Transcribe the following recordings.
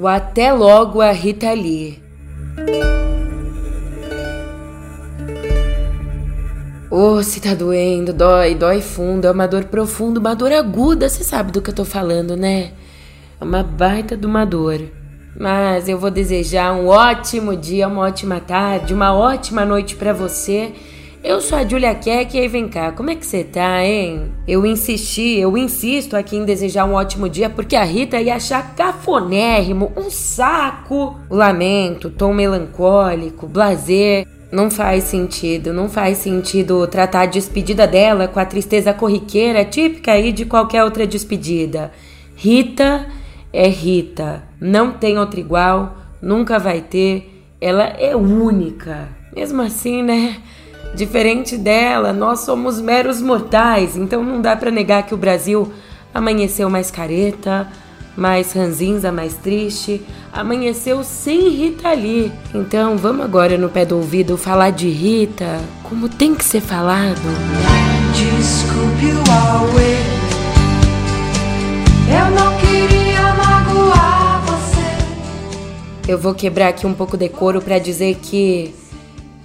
O até logo a Rita Lee. Oh, se tá doendo, dói, dói fundo, é uma dor profunda, uma dor aguda, você sabe do que eu tô falando, né? É uma baita de uma dor. Mas eu vou desejar um ótimo dia, uma ótima tarde, uma ótima noite para você. Eu sou a Julia Keck e aí vem cá, como é que você tá, hein? Eu insisti, eu insisto aqui em desejar um ótimo dia porque a Rita ia achar cafonérrimo, um saco. O lamento, tom melancólico, blazer. Não faz sentido, não faz sentido tratar a despedida dela com a tristeza corriqueira típica aí de qualquer outra despedida. Rita é Rita, não tem outra igual, nunca vai ter, ela é única. Mesmo assim, né? Diferente dela, nós somos meros mortais, então não dá para negar que o Brasil amanheceu mais careta, mais ranzinza, mais triste, amanheceu sem Rita Lee. Então vamos agora no pé do ouvido falar de Rita como tem que ser falado. Desculpe o Huawei, eu não queria magoar você. Eu vou quebrar aqui um pouco decoro para dizer que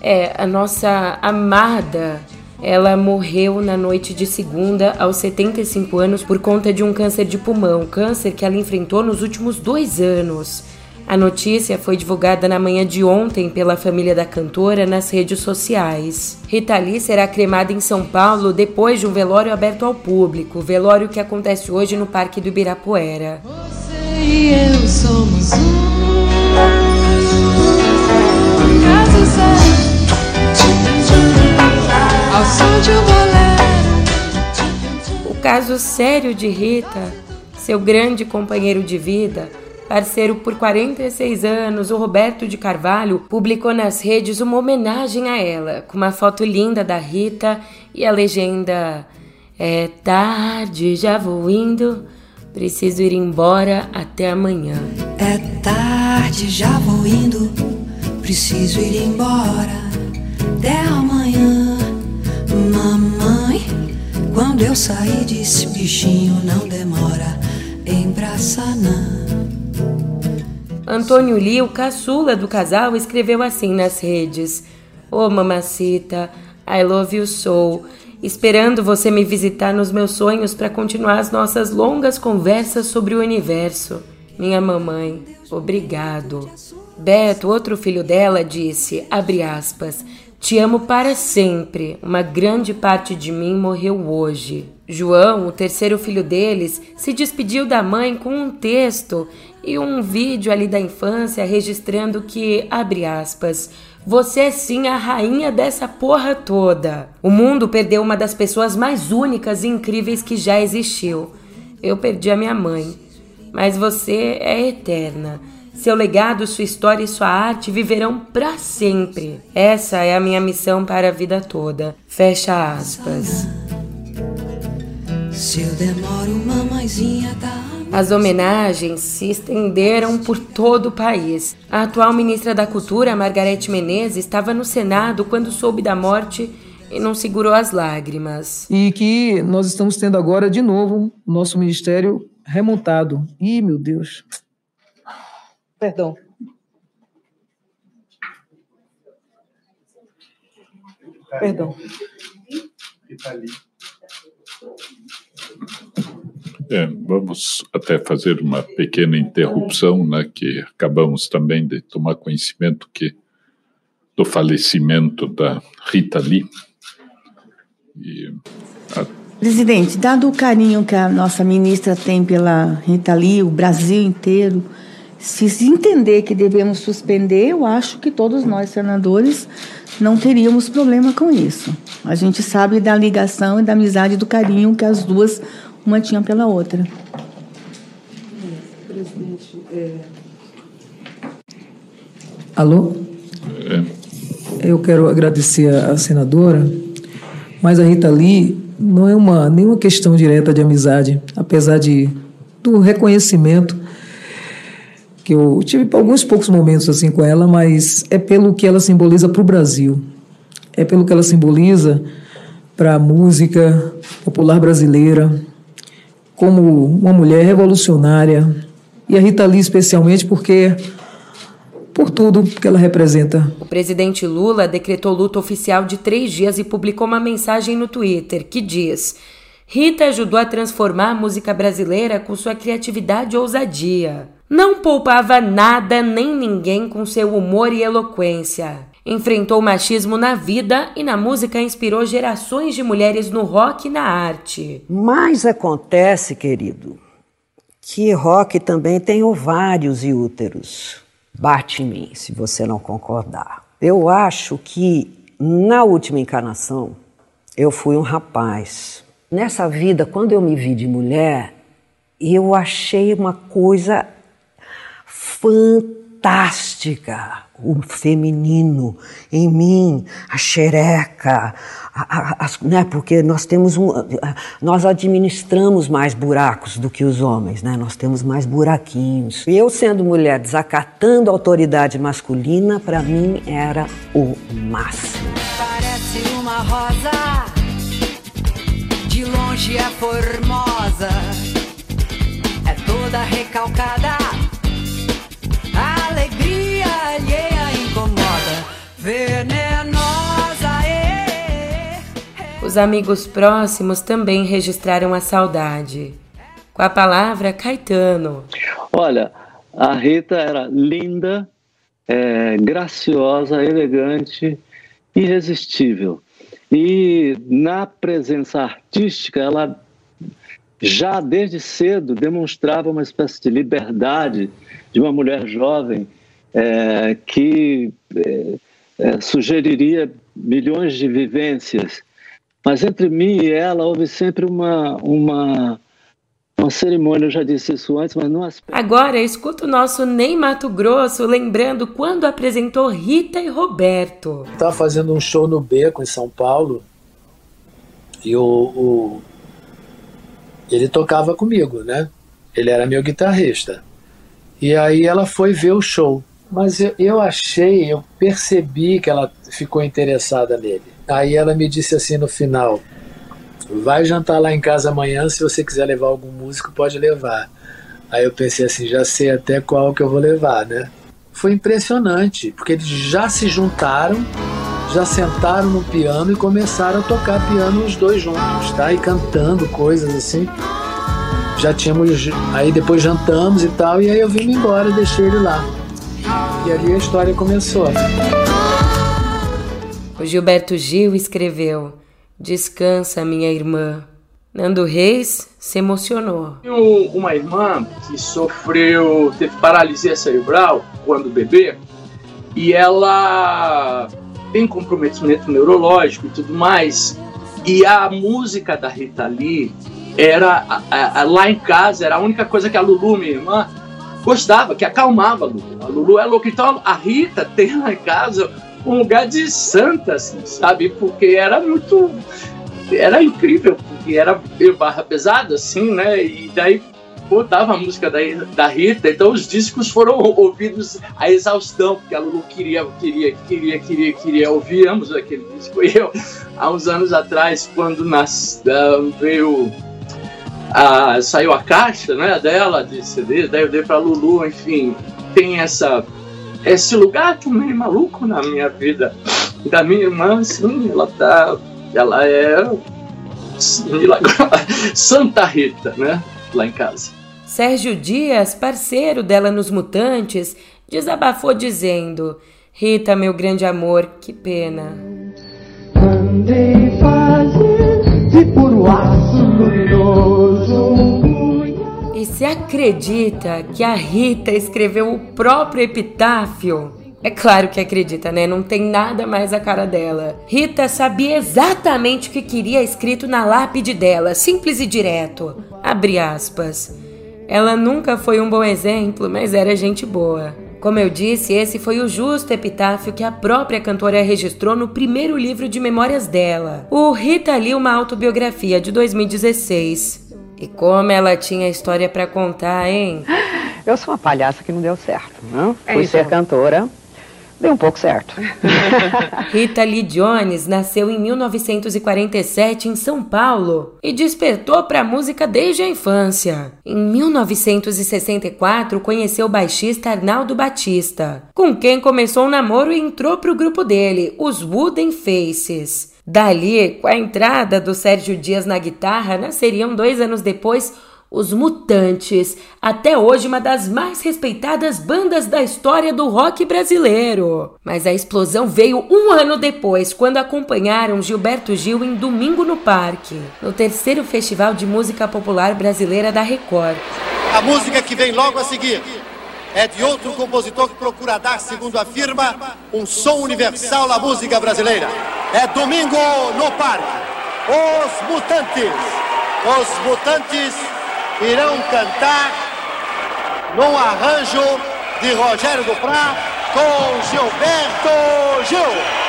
é a nossa amada ela morreu na noite de segunda, aos 75 anos, por conta de um câncer de pulmão, câncer que ela enfrentou nos últimos dois anos. A notícia foi divulgada na manhã de ontem pela família da cantora nas redes sociais. Rita Lee será cremada em São Paulo depois de um velório aberto ao público, velório que acontece hoje no Parque do Ibirapuera. Você e eu somos um. O caso sério de Rita, seu grande companheiro de vida, parceiro por 46 anos, o Roberto de Carvalho, publicou nas redes uma homenagem a ela, com uma foto linda da Rita e a legenda: É tarde, já vou indo, preciso ir embora até amanhã. É tarde, já vou indo, preciso ir embora até amanhã. Quando eu saí desse bichinho não demora em. Antônio Lee, o caçula do casal, escreveu assim nas redes: Ô oh, mamacita, I love you so. Esperando você me visitar nos meus sonhos para continuar as nossas longas conversas sobre o universo. Minha mamãe, obrigado. Beto, outro filho dela, disse, abre aspas, te amo para sempre. Uma grande parte de mim morreu hoje. João, o terceiro filho deles, se despediu da mãe com um texto e um vídeo ali da infância registrando que, abre aspas, você é sim a rainha dessa porra toda. O mundo perdeu uma das pessoas mais únicas e incríveis que já existiu. Eu perdi a minha mãe, mas você é eterna. Seu legado, sua história e sua arte viverão para sempre. Essa é a minha missão para a vida toda. Fecha aspas. Se eu demoro, mamãezinha tá as homenagens se estenderam por todo o país. A atual ministra da Cultura, Margarete Menezes, estava no Senado quando soube da morte e não segurou as lágrimas. E que nós estamos tendo agora de novo nosso ministério remontado. Ih, meu Deus. Perdão. Perdão. É, vamos até fazer uma pequena interrupção, né, que acabamos também de tomar conhecimento que do falecimento da Rita Lee. E a... Presidente, dado o carinho que a nossa ministra tem pela Rita Lee, o Brasil inteiro, se entender que devemos suspender, eu acho que todos nós, senadores, não teríamos problema com isso. A gente sabe da ligação e da amizade e do carinho que as duas uma tinham pela outra. Presidente, é... Alô? É. Eu quero agradecer à senadora, mas a Rita Lee não é uma nenhuma questão direta de amizade, apesar de do reconhecimento que eu tive alguns poucos momentos assim com ela, mas é pelo que ela simboliza para o Brasil, é pelo que ela simboliza para a música popular brasileira, como uma mulher revolucionária, E a Rita Lee especialmente porque por tudo que ela representa. O presidente Lula decretou luto oficial de três dias e publicou uma mensagem no Twitter que diz: Rita ajudou a transformar a música brasileira com sua criatividade e ousadia. Não poupava nada nem ninguém com seu humor e eloquência. Enfrentou o machismo na vida e na música inspirou gerações de mulheres no rock e na arte. Mas acontece, querido, que rock também tem ovários e úteros. Bate em mim se você não concordar. Eu acho que na última encarnação eu fui um rapaz. Nessa vida, quando eu me vi de mulher, eu achei uma coisa fantástica o feminino em mim, a xereca, a, a, a, né? porque nós temos um, nós administramos mais buracos do que os homens, né? nós temos mais buraquinhos. E eu sendo mulher desacatando a autoridade masculina, para mim era o máximo. Parece uma rosa, de longe é formosa, é toda recalcada, alegria alheia incomoda, venenosa. Os amigos próximos também registraram a saudade. Com a palavra, Caetano. Olha, a Rita era linda, é, graciosa, elegante, irresistível. E na presença artística, ela já desde cedo demonstrava uma espécie de liberdade de uma mulher jovem é, que é, é sugeriria milhões de vivências. Mas entre mim e ela houve sempre uma, uma, uma cerimônia, eu já disse isso antes, mas não aspecto. Agora escuta o nosso Ney Mato Grosso lembrando quando apresentou Rita e Roberto. Estava fazendo um show no Beco, em São Paulo, e o, o, ele tocava comigo, né? Ele era meu guitarrista. E aí ela foi ver o show. Mas eu, eu achei, eu percebi que ela ficou interessada nele. Aí ela me disse assim no final: vai jantar lá em casa amanhã, se você quiser levar algum músico, pode levar. Aí eu pensei assim, já sei até qual que eu vou levar, né? Foi impressionante, porque eles já se juntaram, já sentaram no piano e começaram a tocar piano os dois juntos, tá? E cantando coisas assim. Já tínhamos, aí depois jantamos e tal, e aí eu vim embora, deixei ele lá. E ali a história começou. O Gilberto Gil escreveu: Descansa, minha irmã. Nando Reis se emocionou. Tenho uma irmã que sofreu, teve paralisia cerebral quando bebê, e ela tem comprometimento neurológico e tudo mais. E a música da Rita Lee era a, a, lá em casa, era a única coisa que a Lulu, minha irmã, gostava, que acalmava a Lulu. A Lulu é louca. Então a Rita tem lá em casa um lugar de santa, assim, sabe? Porque era muito. Era incrível, porque era barra pesada, assim, né? E daí botava a música da, da Rita, então os discos foram ouvidos a exaustão, porque a Lulu queria, queria, queria, queria, queria ouvir ambos aquele disco. E eu, há uns anos atrás, quando nas, uh, veio. A, saiu a caixa né, dela de CD, daí eu dei pra Lulu, enfim, tem essa esse lugar também maluco na minha vida. Da minha irmã, sim, ela tá. Ela é. Santa Rita, né? Lá em casa. Sérgio Dias, parceiro dela nos Mutantes, desabafou dizendo: Rita, meu grande amor, que pena. Andei fazendo de puro aço luminoso se acredita que a Rita escreveu o próprio epitáfio? É claro que acredita, né? Não tem nada mais a cara dela. Rita sabia exatamente o que queria escrito na lápide dela, simples e direto. Abre aspas. Ela nunca foi um bom exemplo, mas era gente boa. Como eu disse, esse foi o justo epitáfio que a própria cantora registrou no primeiro livro de memórias dela, o Rita Lee, uma autobiografia de 2016. E como ela tinha história para contar, hein? Eu sou uma palhaça que não deu certo, né? É Fui ser cantora, deu um pouco certo. Rita Lee Jones nasceu em 1947 em São Paulo e despertou para a música desde a infância. Em 1964, conheceu o baixista Arnaldo Batista, com quem começou um namoro e entrou para o grupo dele, os Wooden Faces. Dali, com a entrada do Sérgio Dias na guitarra, nasceriam dois anos depois os Mutantes, até hoje uma das mais respeitadas bandas da história do rock brasileiro. Mas a explosão veio um ano depois, quando acompanharam Gilberto Gil em Domingo no Parque, no terceiro Festival de Música Popular Brasileira da Record. A música que vem logo a seguir é de outro compositor que procura dar, segundo afirma, um som universal à música brasileira. É Domingo no Parque. Os Mutantes. Os Mutantes irão cantar num arranjo de Rogério Duprá com Gilberto Gil.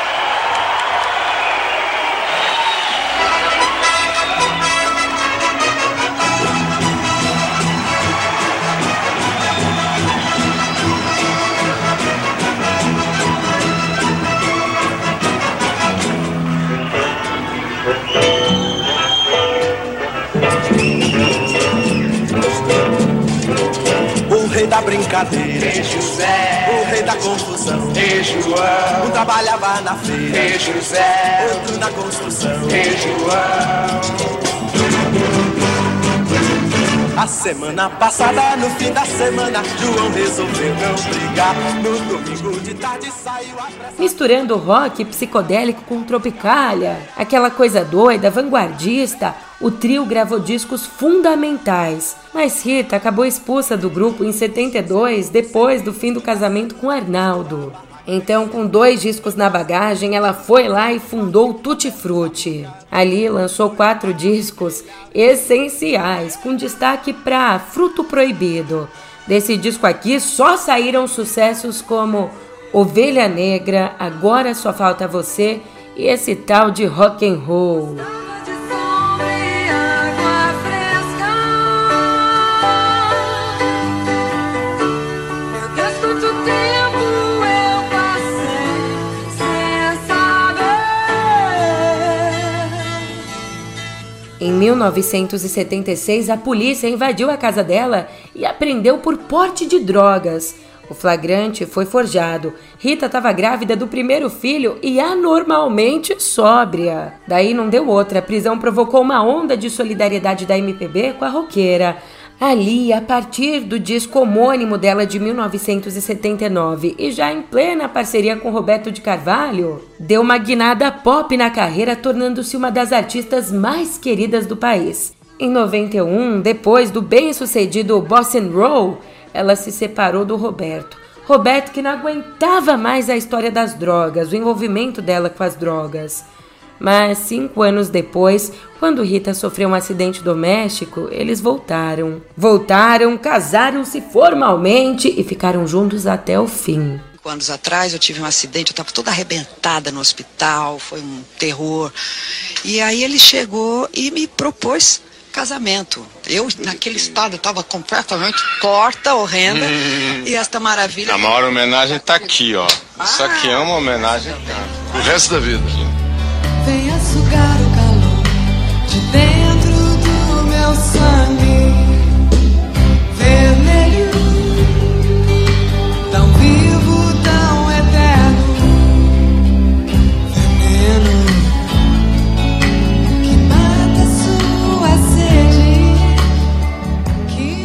Rei da brincadeira, Rei José, o rei da confusão, Rei João, um trabalhava na feira, Rei José, outro na construção, Rei João. A semana passada, no fim da semana, João resolveu não brigar. No domingo de tarde saiu a pressa. Misturando rock psicodélico com tropicália, aquela coisa doida, vanguardista, o trio gravou discos fundamentais. Mas Rita acabou expulsa do grupo em 72, depois do fim do casamento com Arnaldo. Então, com dois discos na bagagem, ela foi lá e fundou o Tutti Frutti. Ali lançou quatro discos essenciais, com destaque para Fruto Proibido. Desse disco aqui só saíram sucessos como Ovelha Negra, Agora Só Falta Você e esse tal de rock and roll. Em 1976, a polícia invadiu a casa dela e apreendeu por porte de drogas. O flagrante foi forjado. Rita estava grávida do primeiro filho e anormalmente sóbria. Daí não deu outra. A prisão provocou uma onda de solidariedade da MPB com a roqueira. Ali, a partir do disco homônimo dela de 1979 e já em plena parceria com Roberto de Carvalho, deu uma guinada pop na carreira, tornando-se uma das artistas mais queridas do país. Em 91, depois do bem-sucedido Bossa Roll, ela se separou do Roberto. Roberto que não aguentava mais a história das drogas, o envolvimento dela com as drogas. Mas cinco anos depois, quando Rita sofreu um acidente doméstico, eles voltaram. Voltaram, casaram-se formalmente e ficaram juntos até o fim. Anos atrás eu tive um acidente, eu estava toda arrebentada no hospital, foi um terror. E aí ele chegou e me propôs casamento. Eu, naquele estado, estava completamente torta, horrenda. Hum. E esta maravilha. A maior homenagem está aqui, ó. Isso aqui é uma homenagem o resto da vida. Venha sugar o calor de dentro do meu sangue vermelho, tão vivo, tão eterno, veneno que mata sua sede.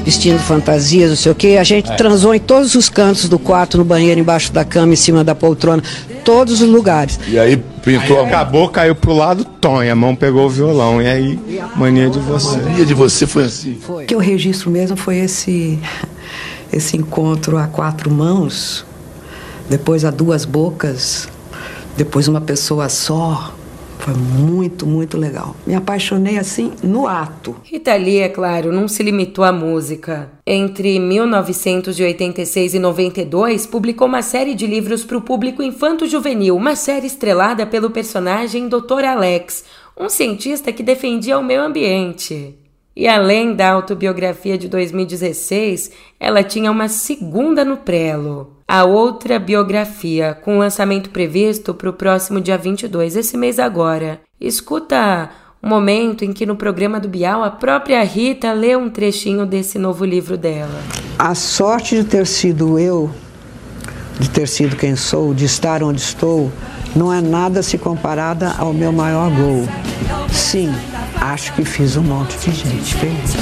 Vestindo fantasias, não sei o que, a gente É. transou em todos os cantos do quarto, no banheiro, embaixo da cama, em cima da poltrona, todos os lugares. E aí pintou a acabou, caiu pro lado, e a mão pegou o violão. E aí, mania de você. Mania de você foi assim. O que eu registro mesmo foi esse, esse encontro a quatro mãos, depois a duas bocas, depois uma pessoa só. Foi muito, muito legal. Me apaixonei assim no ato. Rita Lee, é claro, não se limitou à música. Entre 1986 e 92, publicou uma série de livros para o público infanto-juvenil, uma série estrelada pelo personagem Dr. Alex, um cientista que defendia o meio ambiente. E além da autobiografia de 2016, ela tinha uma segunda no prelo. A outra biografia, com lançamento previsto para o próximo dia 22, esse mês agora. Escuta o um momento em que no programa do Bial a própria Rita lê um trechinho desse novo livro dela. A sorte de ter sido eu, de ter sido quem sou, de estar onde estou, não é nada se comparada ao meu maior gol. Sim, acho que fiz um monte de gente feliz.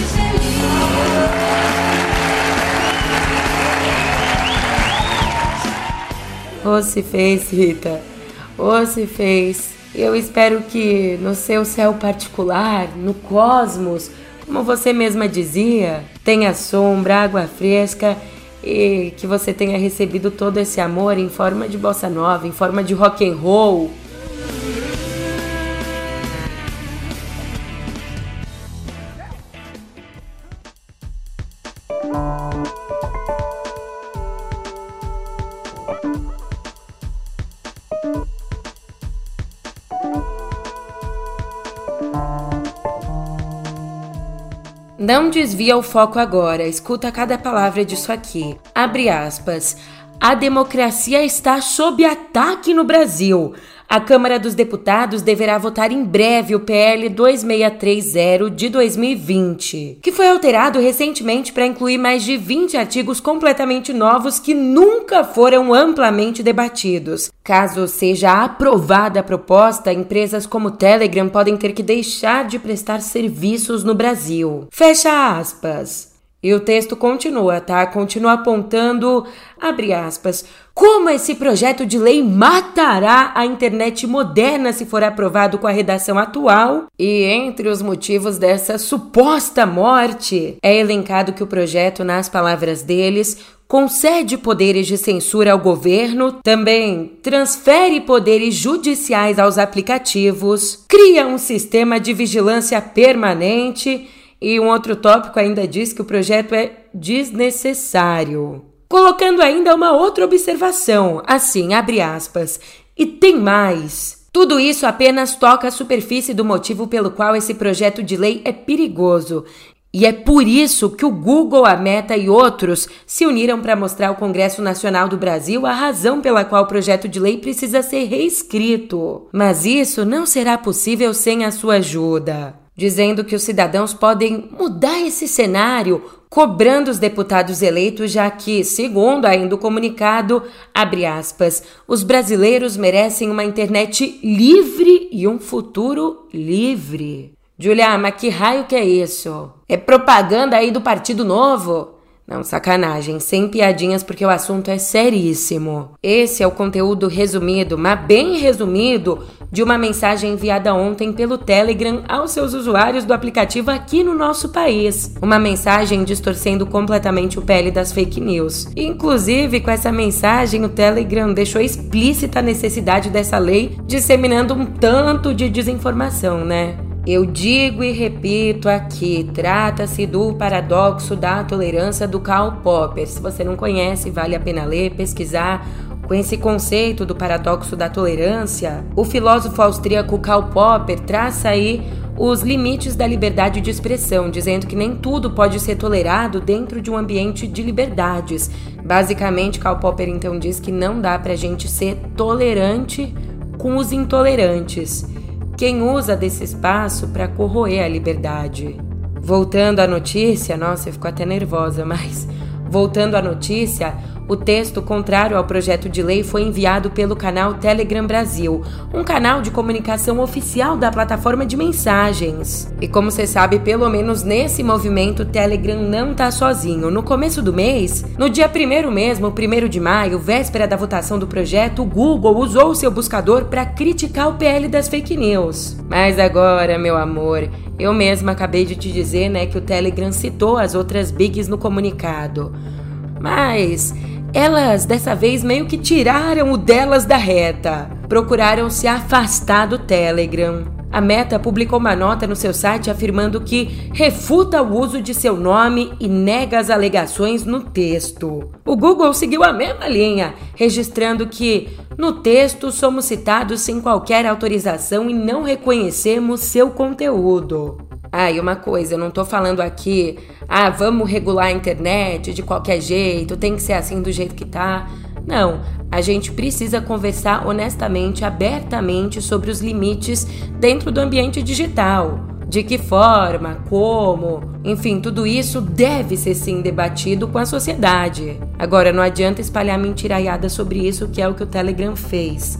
Ou se fez, Rita. Ou se fez. Eu espero que no seu céu particular, no cosmos, como você mesma dizia, tenha sombra, água fresca e que você tenha recebido todo esse amor em forma de bossa nova, em forma de rock and roll. Não desvia o foco agora, escuta cada palavra disso aqui. Abre aspas. A democracia está sob ataque no Brasil. A Câmara dos Deputados deverá votar em breve o PL 2630 de 2020, que foi alterado recentemente para incluir mais de 20 artigos completamente novos que nunca foram amplamente debatidos. Caso seja aprovada a proposta, empresas como Telegram podem ter que deixar de prestar serviços no Brasil. Fecha aspas. E o texto continua, tá? Continua apontando, abre aspas, como esse projeto de lei matará a internet moderna se for aprovado com a redação atual. E entre os motivos dessa suposta morte, é elencado que o projeto, nas palavras deles, concede poderes de censura ao governo, também transfere poderes judiciais aos aplicativos, cria um sistema de vigilância permanente e um outro tópico ainda diz que o projeto é desnecessário. Colocando ainda uma outra observação, assim, abre aspas, e tem mais. Tudo isso apenas toca a superfície do motivo pelo qual esse projeto de lei é perigoso. E é por isso que o Google, a Meta e outros se uniram para mostrar ao Congresso Nacional do Brasil a razão pela qual o projeto de lei precisa ser reescrito. Mas isso não será possível sem a sua ajuda dizendo que os cidadãos podem mudar esse cenário, cobrando os deputados eleitos, já que, segundo ainda o comunicado, abre aspas, os brasileiros merecem uma internet livre e um futuro livre. Julia, mas que raio que é isso? É propaganda aí do Partido Novo? Não, sacanagem, sem piadinhas porque o assunto é seríssimo. Esse é o conteúdo resumido, mas bem resumido, de uma mensagem enviada ontem pelo Telegram aos seus usuários do aplicativo aqui no nosso país. Uma mensagem distorcendo completamente o pele das fake news. Inclusive, com essa mensagem, o Telegram deixou explícita a necessidade dessa lei, disseminando um tanto de desinformação, né? Eu digo e repito aqui, trata-se do paradoxo da tolerância do Karl Popper. Se você não conhece, vale a pena ler, pesquisar. Com esse conceito do paradoxo da tolerância, o filósofo austríaco Karl Popper traça aí os limites da liberdade de expressão, dizendo que nem tudo pode ser tolerado dentro de um ambiente de liberdades. Basicamente, Karl Popper então diz que não dá pra gente ser tolerante com os intolerantes quem usa desse espaço para corroer a liberdade. Voltando à notícia, nossa, eu fico até nervosa, mas voltando à notícia, o texto contrário ao projeto de lei foi enviado pelo canal Telegram Brasil, um canal de comunicação oficial da plataforma de mensagens. E como você sabe, pelo menos nesse movimento, o Telegram não tá sozinho. No começo do mês, no dia 1 mesmo, 1 de maio, véspera da votação do projeto, o Google usou seu buscador para criticar o PL das fake news. Mas agora, meu amor, eu mesma acabei de te dizer, né, que o Telegram citou as outras bigs no comunicado. Mas elas dessa vez meio que tiraram o delas da reta. Procuraram se afastar do Telegram. A Meta publicou uma nota no seu site afirmando que refuta o uso de seu nome e nega as alegações no texto. O Google seguiu a mesma linha, registrando que no texto somos citados sem qualquer autorização e não reconhecemos seu conteúdo. Ah, e uma coisa, eu não tô falando aqui, ah, vamos regular a internet de qualquer jeito, tem que ser assim do jeito que tá. Não, a gente precisa conversar honestamente, abertamente sobre os limites dentro do ambiente digital. De que forma, como, enfim, tudo isso deve ser sim debatido com a sociedade. Agora, não adianta espalhar mentiraiada sobre isso, que é o que o Telegram fez.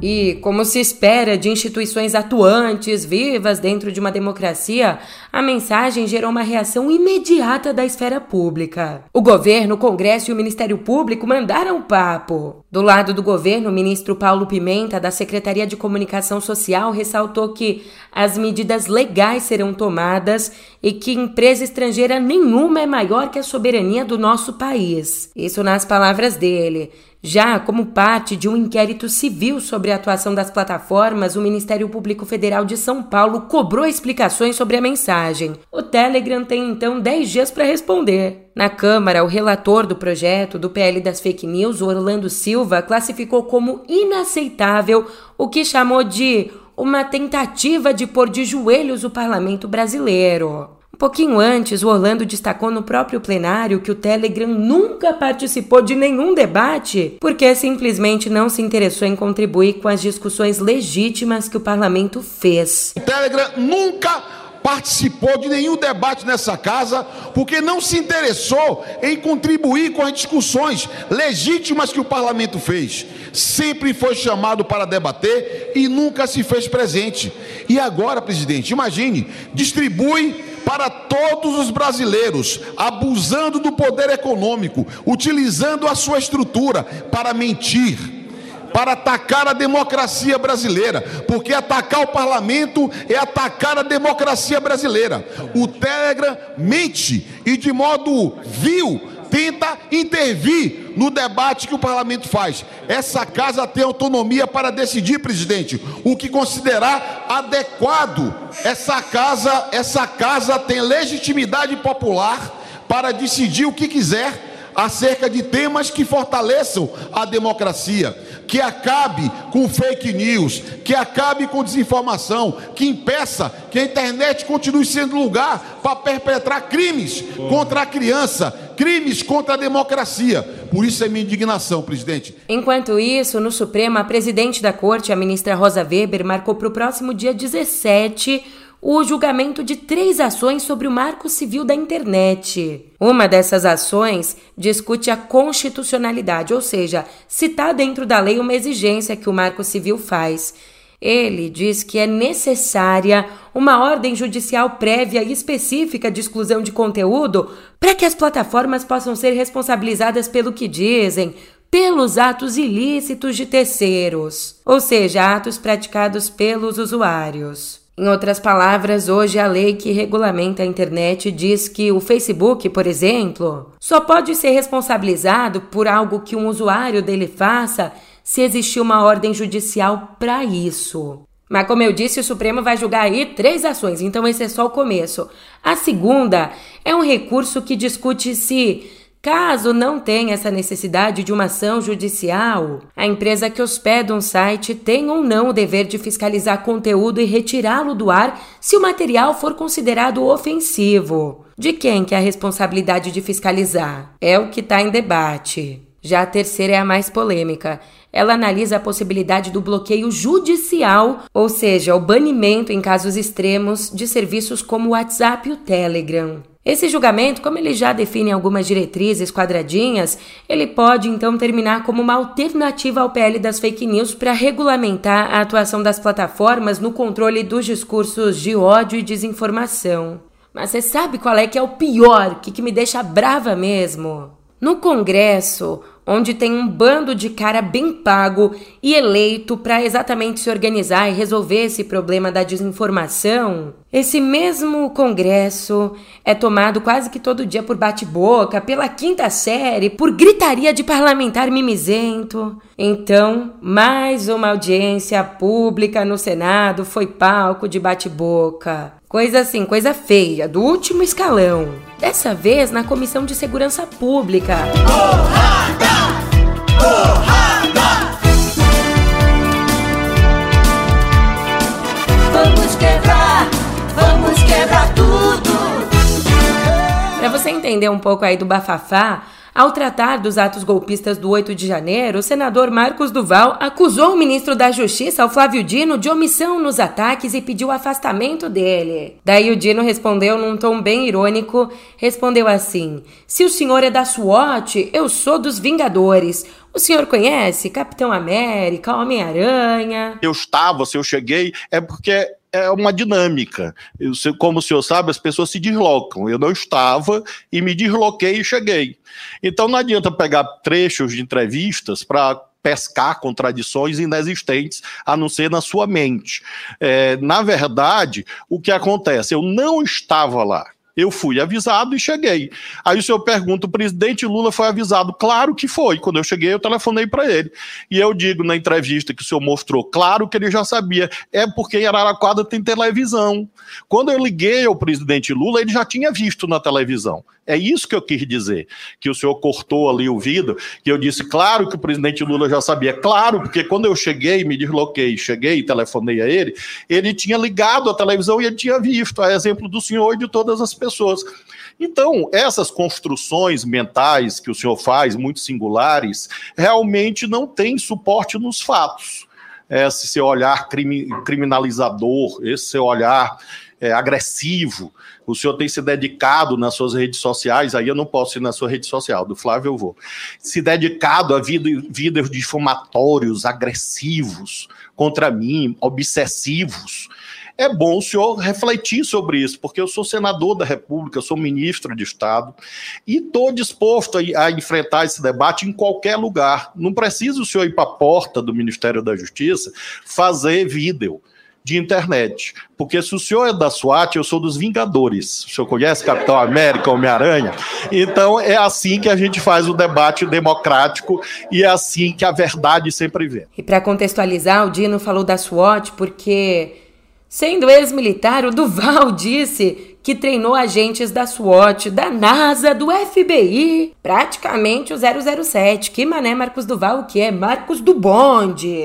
E, como se espera de instituições atuantes, vivas dentro de uma democracia, a mensagem gerou uma reação imediata da esfera pública. O governo, o Congresso e o Ministério Público mandaram o papo. Do lado do governo, o ministro Paulo Pimenta, da Secretaria de Comunicação Social, ressaltou que as medidas legais serão tomadas e que empresa estrangeira nenhuma é maior que a soberania do nosso país. Isso nas palavras dele. Já como parte de um inquérito civil sobre a atuação das plataformas, o Ministério Público Federal de São Paulo cobrou explicações sobre a mensagem. O Telegram tem então 10 dias para responder. Na Câmara, o relator do projeto do PL das fake news, Orlando Silva, classificou como inaceitável o que chamou de uma tentativa de pôr de joelhos o parlamento brasileiro. Pouquinho antes, o Orlando destacou no próprio plenário que o Telegram nunca participou de nenhum debate porque simplesmente não se interessou em contribuir com as discussões legítimas que o parlamento fez. O Telegram nunca participou de nenhum debate nessa casa, porque não se interessou em contribuir com as discussões legítimas que o parlamento fez. Sempre foi chamado para debater e nunca se fez presente. E agora, presidente, imagine, distribui para todos os brasileiros, abusando do poder econômico, utilizando a sua estrutura para mentir, para atacar a democracia brasileira, porque atacar o parlamento é atacar a democracia brasileira. O Telegram mente e de modo vil tenta intervir no debate que o parlamento faz. Essa casa tem autonomia para decidir, presidente, o que considerar adequado. Essa casa, essa casa tem legitimidade popular para decidir o que quiser acerca de temas que fortaleçam a democracia, que acabe com fake news, que acabe com desinformação, que impeça que a internet continue sendo lugar para perpetrar crimes contra a criança, crimes contra a democracia. Por isso é minha indignação, presidente. Enquanto isso, no Supremo, a presidente da corte, a ministra Rosa Weber, marcou para o próximo dia 17 o julgamento de três ações sobre o Marco Civil da Internet. Uma dessas ações discute a constitucionalidade, ou seja, se está dentro da lei uma exigência que o Marco Civil faz. Ele diz que é necessária uma ordem judicial prévia e específica de exclusão de conteúdo para que as plataformas possam ser responsabilizadas pelo que dizem, pelos atos ilícitos de terceiros, ou seja, atos praticados pelos usuários. Em outras palavras, hoje a lei que regulamenta a internet diz que o Facebook, por exemplo, só pode ser responsabilizado por algo que um usuário dele faça se existir uma ordem judicial para isso. Mas como eu disse, o Supremo vai julgar aí três ações, então esse é só o começo. A segunda é um recurso que discute se Caso não tenha essa necessidade de uma ação judicial, a empresa que hospeda um site tem ou não o dever de fiscalizar conteúdo e retirá-lo do ar se o material for considerado ofensivo. De quem que é a responsabilidade de fiscalizar? É o que está em debate. Já a terceira é a mais polêmica. Ela analisa a possibilidade do bloqueio judicial, ou seja, o banimento em casos extremos de serviços como o WhatsApp e o Telegram. Esse julgamento, como ele já define algumas diretrizes quadradinhas, ele pode então terminar como uma alternativa ao PL das fake news para regulamentar a atuação das plataformas no controle dos discursos de ódio e desinformação. Mas você sabe qual é que é o pior, que, que me deixa brava mesmo? No Congresso, onde tem um bando de cara bem pago e eleito para exatamente se organizar e resolver esse problema da desinformação, esse mesmo congresso é tomado quase que todo dia por bate-boca, pela quinta série, por gritaria de parlamentar mimizento. Então, mais uma audiência pública no Senado foi palco de bate-boca. Coisa assim, coisa feia, do último escalão. Dessa vez na Comissão de Segurança Pública. Porrada! Porrada! Vamos quebrar, vamos quebrar tudo. Pra você entender um pouco aí do bafafá, ao tratar dos atos golpistas do 8 de janeiro, o senador Marcos Duval acusou o ministro da Justiça, o Flávio Dino, de omissão nos ataques e pediu o afastamento dele. Daí o Dino respondeu num tom bem irônico, respondeu assim: "Se o senhor é da SWAT, eu sou dos Vingadores. O senhor conhece Capitão América, Homem-Aranha?" Eu estava, se eu cheguei, é porque é uma dinâmica. Eu, como o senhor sabe, as pessoas se deslocam. Eu não estava e me desloquei e cheguei. Então não adianta pegar trechos de entrevistas para pescar contradições inexistentes, a não ser na sua mente. É, na verdade, o que acontece? Eu não estava lá. Eu fui avisado e cheguei. Aí o senhor pergunta: o presidente Lula foi avisado? Claro que foi. Quando eu cheguei, eu telefonei para ele. E eu digo na entrevista que o senhor mostrou, claro que ele já sabia. É porque em Araraquara tem televisão. Quando eu liguei ao presidente Lula, ele já tinha visto na televisão. É isso que eu quis dizer, que o senhor cortou ali o vidro, que eu disse, claro que o presidente Lula já sabia, claro, porque quando eu cheguei, me desloquei, cheguei e telefonei a ele, ele tinha ligado a televisão e ele tinha visto, a exemplo do senhor e de todas as pessoas. Então, essas construções mentais que o senhor faz, muito singulares, realmente não têm suporte nos fatos. Esse seu olhar criminalizador, esse seu olhar é, agressivo, o senhor tem se dedicado nas suas redes sociais, aí eu não posso ir na sua rede social, do Flávio eu vou, se dedicado a vídeos difumatórios, agressivos contra mim, obsessivos. É bom o senhor refletir sobre isso, porque eu sou senador da República, sou ministro de Estado e estou disposto a, a, enfrentar esse debate em qualquer lugar. Não precisa o senhor ir para a porta do Ministério da Justiça fazer vídeo de internet. Porque se o senhor é da SWAT, eu sou dos Vingadores. O senhor conhece Capitão América, Homem-Aranha? Então é assim que a gente faz o debate democrático e é assim que a verdade sempre vem. E para contextualizar, o Dino falou da SWAT porque, sendo ex-militar, o Duval disse que treinou agentes da SWAT, da NASA, do FBI, praticamente o 007. Que mané Marcos Duval, que é? Marcos do Bonde.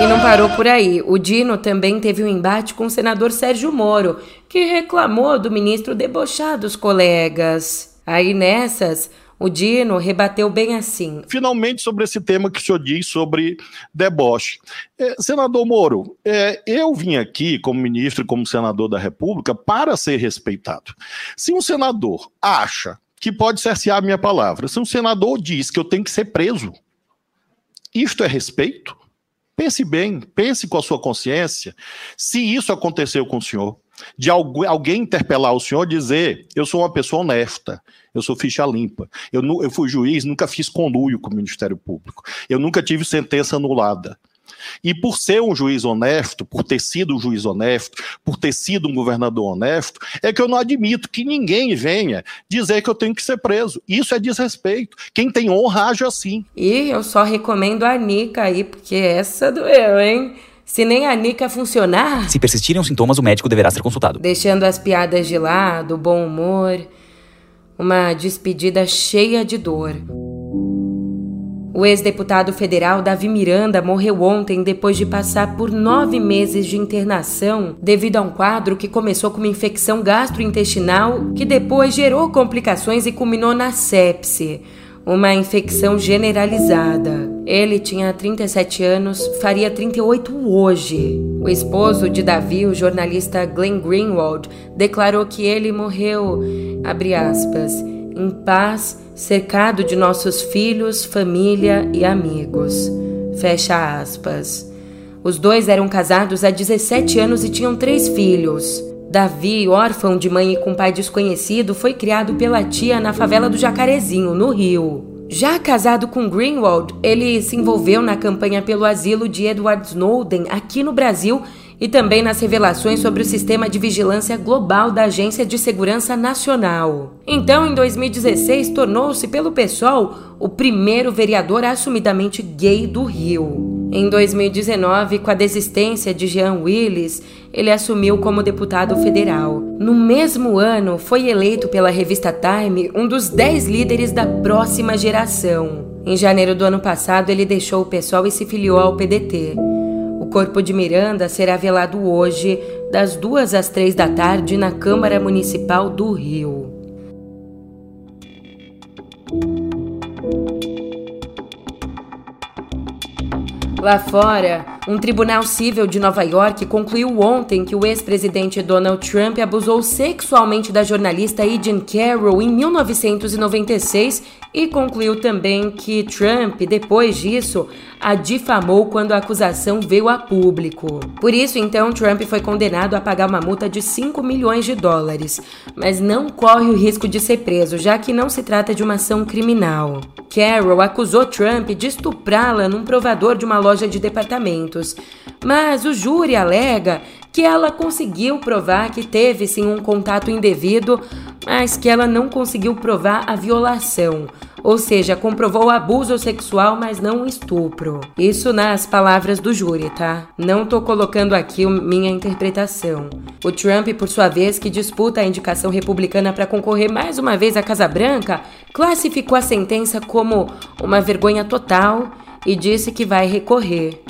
E não parou por aí. O Dino também teve um embate com o senador Sérgio Moro, que reclamou do ministro debochar dos colegas. Aí nessas, o Dino rebateu bem assim. Finalmente, sobre esse tema que o senhor diz sobre deboche. É, senador Moro, é, eu vim aqui como ministro e como senador da República para ser respeitado. Se um senador acha que pode cercear a minha palavra, se um senador diz que eu tenho que ser preso, isto é respeito? Pense bem, pense com a sua consciência. Se isso aconteceu com o senhor, de alguém interpelar o senhor dizer: eu sou uma pessoa honesta, eu sou ficha limpa, eu, eu fui juiz, nunca fiz conluio com o Ministério Público, eu nunca tive sentença anulada. E por ser um juiz honesto, por ter sido um juiz honesto, por ter sido um governador honesto, é que eu não admito que ninguém venha dizer que eu tenho que ser preso. Isso é desrespeito. Quem tem honra age assim. E eu só recomendo a Nica aí, porque essa doeu, hein? Se nem a Nica funcionar. Se persistirem os sintomas, o médico deverá ser consultado. Deixando as piadas de lado, o bom humor. Uma despedida cheia de dor. O ex-deputado federal Davi Miranda morreu ontem depois de passar por nove meses de internação devido a um quadro que começou com uma infecção gastrointestinal que depois gerou complicações e culminou na sepse uma infecção generalizada. Ele tinha 37 anos, faria 38 hoje. O esposo de Davi, o jornalista Glenn Greenwald, declarou que ele morreu, abre aspas, em paz, cercado de nossos filhos, família e amigos. Fecha aspas. Os dois eram casados há 17 anos e tinham três filhos. Davi, órfão de mãe e com pai desconhecido, foi criado pela tia na favela do Jacarezinho, no Rio. Já casado com Greenwald, ele se envolveu na campanha pelo asilo de Edward Snowden aqui no Brasil e também nas revelações sobre o sistema de vigilância global da Agência de Segurança Nacional. Então, em 2016, tornou-se pelo PSOL o primeiro vereador assumidamente gay do Rio. Em 2019, com a desistência de Jean Willis, ele assumiu como deputado federal. No mesmo ano, foi eleito pela revista Time um dos 10 líderes da próxima geração. Em janeiro do ano passado, ele deixou o pessoal e se filiou ao PDT. O corpo de Miranda será velado hoje, das duas às três da tarde, na Câmara Municipal do Rio. Lá fora, um tribunal civil de Nova York concluiu ontem que o ex-presidente Donald Trump abusou sexualmente da jornalista Eden Carroll em 1996 e concluiu também que Trump, depois disso, a difamou quando a acusação veio a público. Por isso, então, Trump foi condenado a pagar uma multa de 5 milhões de dólares, mas não corre o risco de ser preso, já que não se trata de uma ação criminal. Carroll acusou Trump de estuprá-la num provador de uma loja de mas o júri alega que ela conseguiu provar que teve sim um contato indevido, mas que ela não conseguiu provar a violação. Ou seja, comprovou abuso sexual, mas não estupro. Isso nas palavras do júri, tá? Não tô colocando aqui minha interpretação. O Trump, por sua vez, que disputa a indicação republicana para concorrer mais uma vez à Casa Branca, classificou a sentença como uma vergonha total e disse que vai recorrer.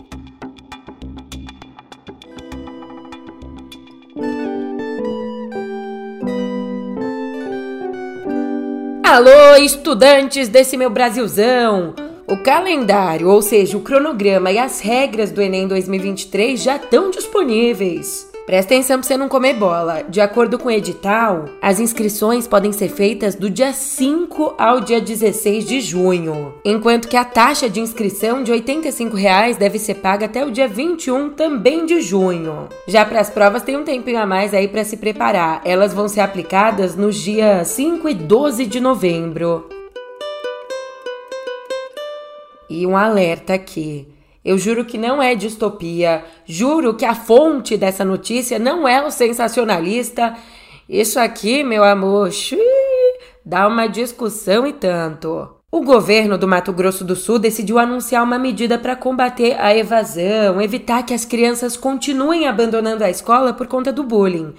Alô, estudantes desse meu Brasilzão! O calendário, ou seja, o cronograma e as regras do Enem 2023 já estão disponíveis. Presta atenção pra você não comer bola. De acordo com o edital, as inscrições podem ser feitas do dia 5 ao dia 16 de junho, enquanto que a taxa de inscrição de 85 reais deve ser paga até o dia 21 também de junho. Já para as provas tem um tempinho a mais aí para se preparar. Elas vão ser aplicadas nos dias 5 e 12 de novembro. E um alerta aqui. Eu juro que não é distopia. Juro que a fonte dessa notícia não é o sensacionalista. Isso aqui, meu amor, dá uma discussão e tanto. O governo do Mato Grosso do Sul decidiu anunciar uma medida para combater a evasão, evitar que as crianças continuem abandonando a escola por conta do bullying.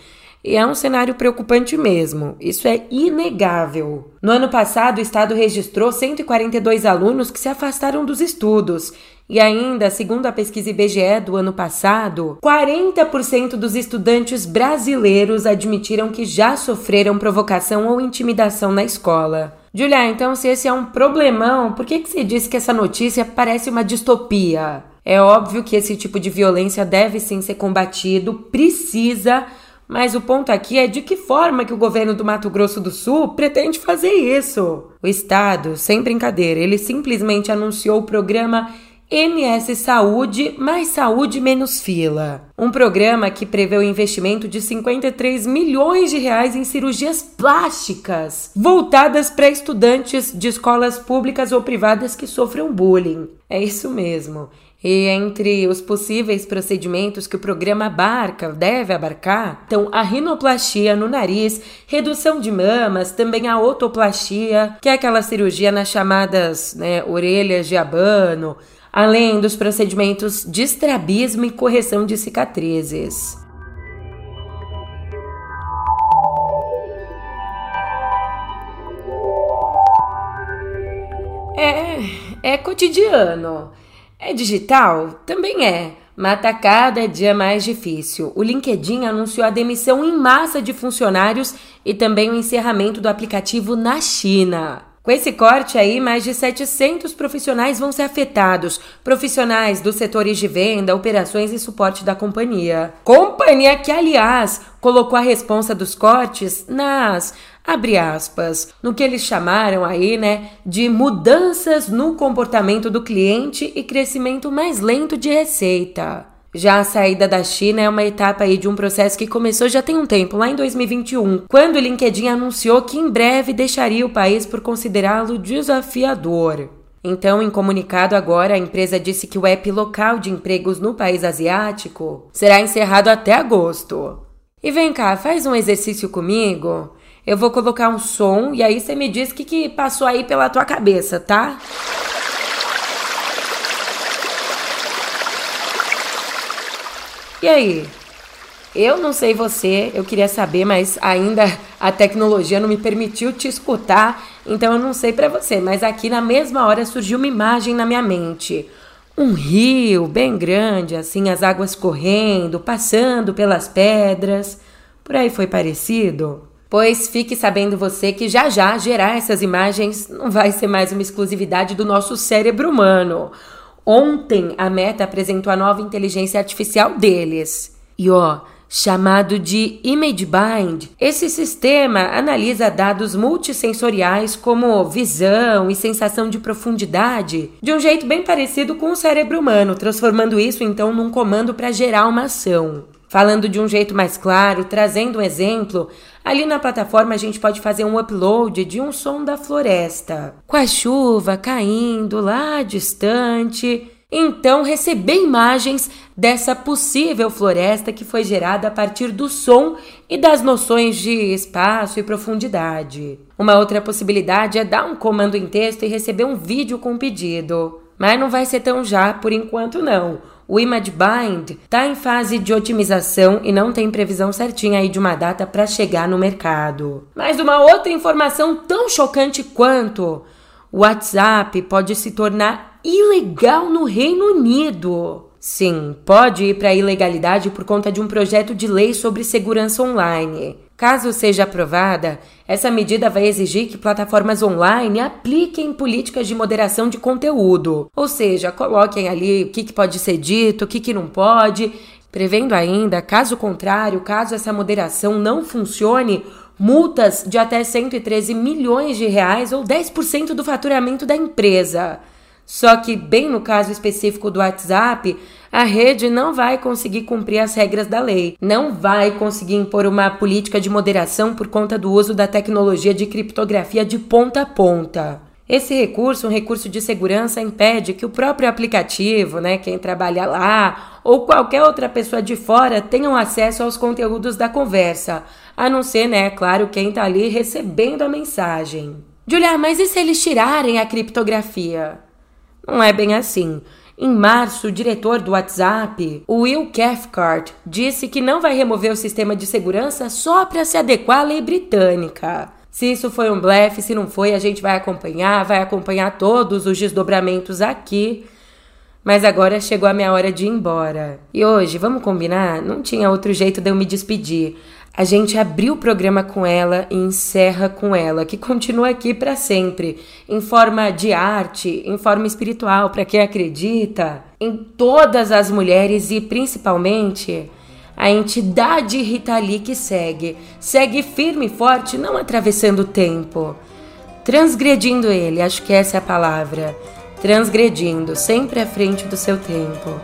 E é um cenário preocupante mesmo, isso é inegável. No ano passado, o estado registrou 142 alunos que se afastaram dos estudos. E ainda, segundo a pesquisa IBGE do ano passado, 40% dos estudantes brasileiros admitiram que já sofreram provocação ou intimidação na escola. Julia, então se esse é um problemão, por que, que você disse que essa notícia parece uma distopia? É óbvio que esse tipo de violência deve sim ser combatido, precisa mas o ponto aqui é de que forma que o governo do Mato Grosso do Sul pretende fazer isso. O estado, sem brincadeira, ele simplesmente anunciou o programa MS Saúde mais saúde menos fila. Um programa que prevê o investimento de 53 milhões de reais em cirurgias plásticas voltadas para estudantes de escolas públicas ou privadas que sofrem bullying. É isso mesmo. E entre os possíveis procedimentos que o programa abarca, deve abarcar, estão a rinoplastia no nariz, redução de mamas, também a otoplastia, que é aquela cirurgia nas chamadas né, orelhas de abano, além dos procedimentos de estrabismo e correção de cicatrizes. É, é cotidiano. É digital? Também é. Mas tá cada dia mais difícil. O LinkedIn anunciou a demissão em massa de funcionários e também o encerramento do aplicativo na China. Com esse corte aí, mais de 700 profissionais vão ser afetados, profissionais dos setores de venda, operações e suporte da companhia. Companhia que, aliás, colocou a responsa dos cortes nas abre aspas, no que eles chamaram aí, né, de mudanças no comportamento do cliente e crescimento mais lento de receita. Já a saída da China é uma etapa aí de um processo que começou já tem um tempo, lá em 2021, quando o LinkedIn anunciou que em breve deixaria o país por considerá-lo desafiador. Então, em comunicado agora, a empresa disse que o app local de empregos no país asiático será encerrado até agosto. E vem cá, faz um exercício comigo. Eu vou colocar um som e aí você me diz o que, que passou aí pela tua cabeça, tá? E aí? Eu não sei você, eu queria saber, mas ainda a tecnologia não me permitiu te escutar, então eu não sei para você, mas aqui na mesma hora surgiu uma imagem na minha mente. Um rio bem grande, assim, as águas correndo, passando pelas pedras. Por aí foi parecido? Pois fique sabendo você que já já gerar essas imagens não vai ser mais uma exclusividade do nosso cérebro humano. Ontem a Meta apresentou a nova inteligência artificial deles. E ó, chamado de ImageBind. Esse sistema analisa dados multissensoriais como visão e sensação de profundidade de um jeito bem parecido com o cérebro humano, transformando isso então num comando para gerar uma ação. Falando de um jeito mais claro, trazendo um exemplo, ali na plataforma a gente pode fazer um upload de um som da floresta, com a chuva caindo lá distante então receber imagens dessa possível floresta que foi gerada a partir do som e das noções de espaço e profundidade. Uma outra possibilidade é dar um comando em texto e receber um vídeo com pedido. Mas não vai ser tão já por enquanto não. O ImageBind está em fase de otimização e não tem previsão certinha aí de uma data para chegar no mercado. Mas uma outra informação tão chocante quanto o WhatsApp pode se tornar ilegal no Reino Unido. Sim, pode ir para a ilegalidade por conta de um projeto de lei sobre segurança online. Caso seja aprovada, essa medida vai exigir que plataformas online apliquem políticas de moderação de conteúdo, ou seja, coloquem ali o que, pode ser dito, o que não pode, prevendo ainda, caso contrário, caso essa moderação não funcione, multas de até 113 milhões de reais ou 10% do faturamento da empresa. Só que, bem no caso específico do WhatsApp, a rede não vai conseguir cumprir as regras da lei, não vai conseguir impor uma política de moderação por conta do uso da tecnologia de criptografia de ponta a ponta. Esse recurso, um recurso de segurança, impede que o próprio aplicativo, né, quem trabalha lá, ou qualquer outra pessoa de fora tenham acesso aos conteúdos da conversa, a não ser, né, claro, quem está ali recebendo a mensagem. Julia, mas e se eles tirarem a criptografia? Não é bem assim. Em março, o diretor do WhatsApp, Will Cathcart, disse que não vai remover o sistema de segurança só para se adequar à lei britânica. Se isso foi um blefe, se não foi, a gente vai acompanhar, vai acompanhar todos os desdobramentos aqui. Mas agora chegou a minha hora de ir embora. E hoje, vamos combinar? Não tinha outro jeito de eu me despedir. A gente abriu o programa com ela e encerra com ela, que continua aqui para sempre, em forma de arte, em forma espiritual, para quem acredita, em todas as mulheres e principalmente a entidade Rita Lee que segue, segue firme e forte, não atravessando o tempo, transgredindo ele, acho que essa é a palavra, transgredindo, sempre à frente do seu tempo.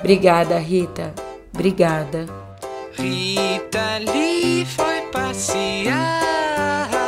Obrigada, Rita. Obrigada. Rita Lee foi passear.